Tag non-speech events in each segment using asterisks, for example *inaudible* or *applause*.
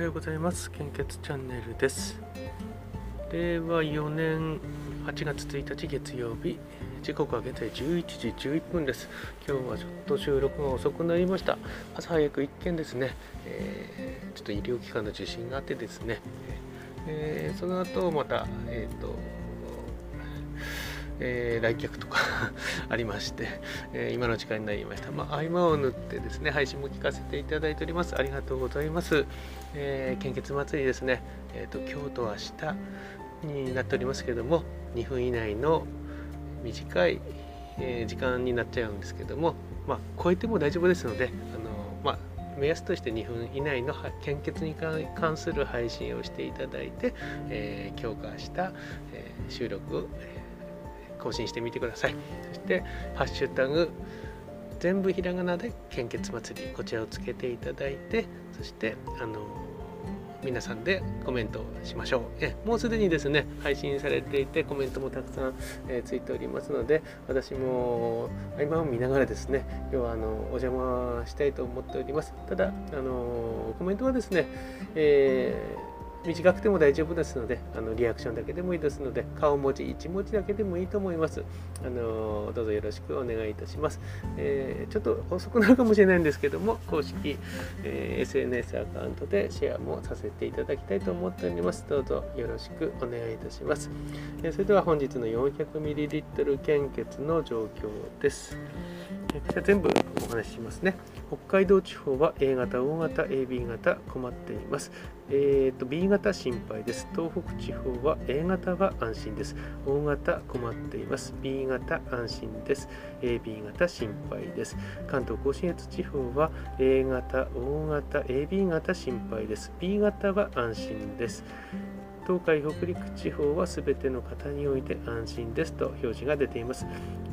はようございます。献血チャンネルです。令和4年8月1日月曜日。時刻は現在11時11分です。今日はちょっと収録が遅くなりました。朝早く一件ですね、えー、ちょっと医療機関の受診があってですね、えー、その後またえっ、ー、とえー、来客とか *laughs* ありまして、えー、今の時間になりました。まあ、合間を縫ってですね、配信も聞かせていただいております。ありがとうございます。えー、献血祭りですね、えーと、今日と明日になっておりますけども、2分以内の短い、え時間になっちゃうんですけども、まあ、超えても大丈夫ですので、あのまあ、目安として2分以内の献血に関する配信をしていただいて、えー、強化した、えー、収録を、更新してみてください。そして「ハッシュタグ全部ひらがなで献血祭り」こちらをつけていただいてそしてあの皆さんでコメントをしましょう。えもうすでにですね配信されていてコメントもたくさん、えー、ついておりますので私も合間を見ながらですね今日はあのお邪魔したいと思っております。ただあのコメントはですね、えー短くても大丈夫ですので、あのリアクションだけでもいいですので、顔文字1文字だけでもいいと思います。あのどうぞよろしくお願いいたします、えー、ちょっと遅くなるかもしれないんですけども、公式、えー、SNS アカウントでシェアもさせていただきたいと思っております。どうぞよろしくお願いいたします。えー、それでは本日の 400ml 献血の状況です。じゃ全部お話ししますね。北海道地方は A 型、O 型、AB 型困っています。えーと、B 型心配です。東北地方は A 型は安心です。O 型困っています。B 型安心です。AB 型心配です。関東甲信越地方は A 型、O 型、AB 型心配です。B 型は安心です。東海北陸地方はすべての方において安心ですと表示が出ています。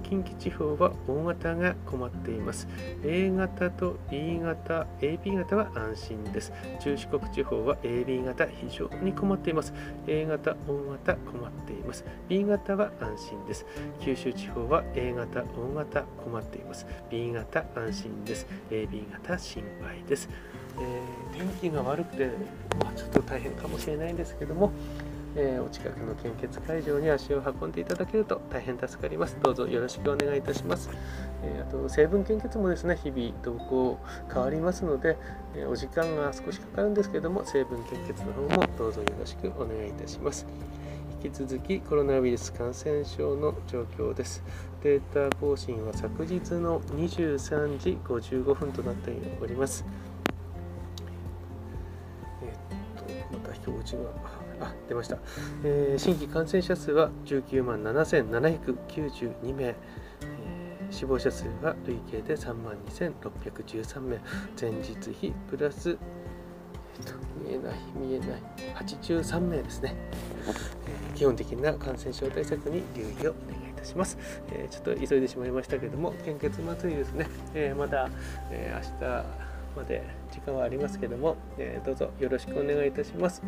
近畿地方は大型が困っています。A 型と B 型、AB 型は安心です。中四国地方は AB 型非常に困っています。A 型、大型困っています。B 型は安心です。九州地方は A 型、大型困っています。B 型安心です。AB 型心配です。えー、天気が悪くて、まあ、ちょっと大変かもしれないんですけども、えー、お近くの献血会場に足を運んでいただけると大変助かります。どうぞよろしくお願いいたします。えー、あと成分献血もですね、日々動向変わりますので、えー、お時間が少しかかるんですけども、成分献血の方もどうぞよろしくお願いいたします。引き続きコロナウイルス感染症の状況です。データ更新は昨日の23時55分となっております。あ出ました、えー、新規感染者数は19万7792名、えー、死亡者数は累計で3万2613名。前日比プラス、えーと、見えない見えない。83名ですね、えー、基本的な感染症対策に留意をお願いいたします、えー、ちょっと急いでしまいましたけども献血祭りですね、えー、まだ、え明日まで時間はありますけども、えー、どうぞよろしくお願いいたします。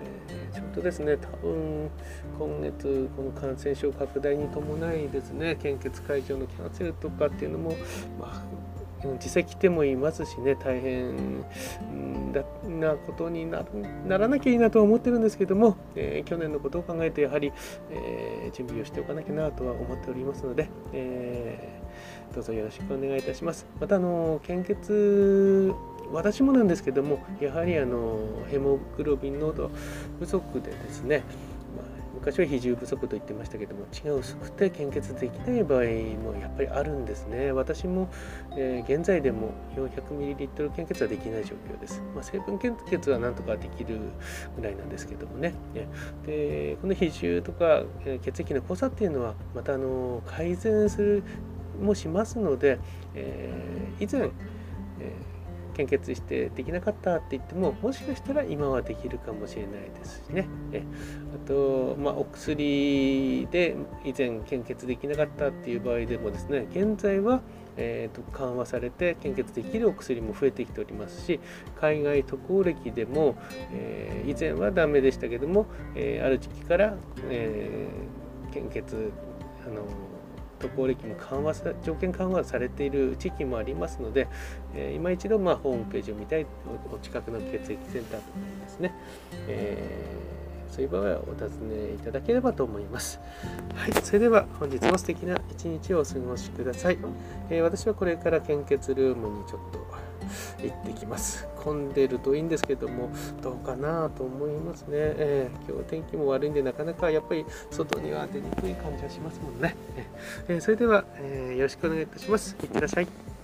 えー、ちょっとですね、多分今月、この感染症拡大に伴いですね、献血会場のキャンセルとかっていうのも、まあ、実際来てもいますしね、大変なことになならなきゃいいなとは思ってるんですけども、えー、去年のことを考えて、やはり、えー、準備をしておかなきゃなとは思っておりますので、えー、どうぞよろしくお願いいたします。また、あの献血私もなんですけどもやはりあのヘモグロビン濃度不足でですね、昔は比重不足と言ってましたけども血が薄くて献血できない場合もやっぱりあるんですね。私も、えー、現在でも 400ml 献血はできない状況です、まあ、成分献血はなんとかできるぐらいなんですけどもね。でこの比重とか血液の濃さっていうのはまたあの改善するもしますので、えー、以前、えー献血してできなかったって言ってももしかしたら今はできるかもしれないですしね。えあと、まあ、お薬で以前献血できなかったっていう場合でもですね現在はえーと、緩和されて献血できるお薬も増えてきておりますし海外渡航歴でも、えー、以前はダメでしたけども、えー、ある時期から、えー、献血あの渡航歴も緩和さ条件緩和されている地域もありますので、えー、今一度まあホームページを見たいお近くの血液センターとかにですね、えー、そういう場合はお尋ねいただければと思います。はい、それでは本日も素敵な一日をお過ごしください。えー、私はこれから献血ルームにちょっと行ってきます。混んでるといいんですけども、どうかなと思いますね。えー、今日天気も悪いんで、なかなかやっぱり外には出にくい感じはしますもんね。えー、それでは、えー、よろしくお願いいたします。いってらっしゃい。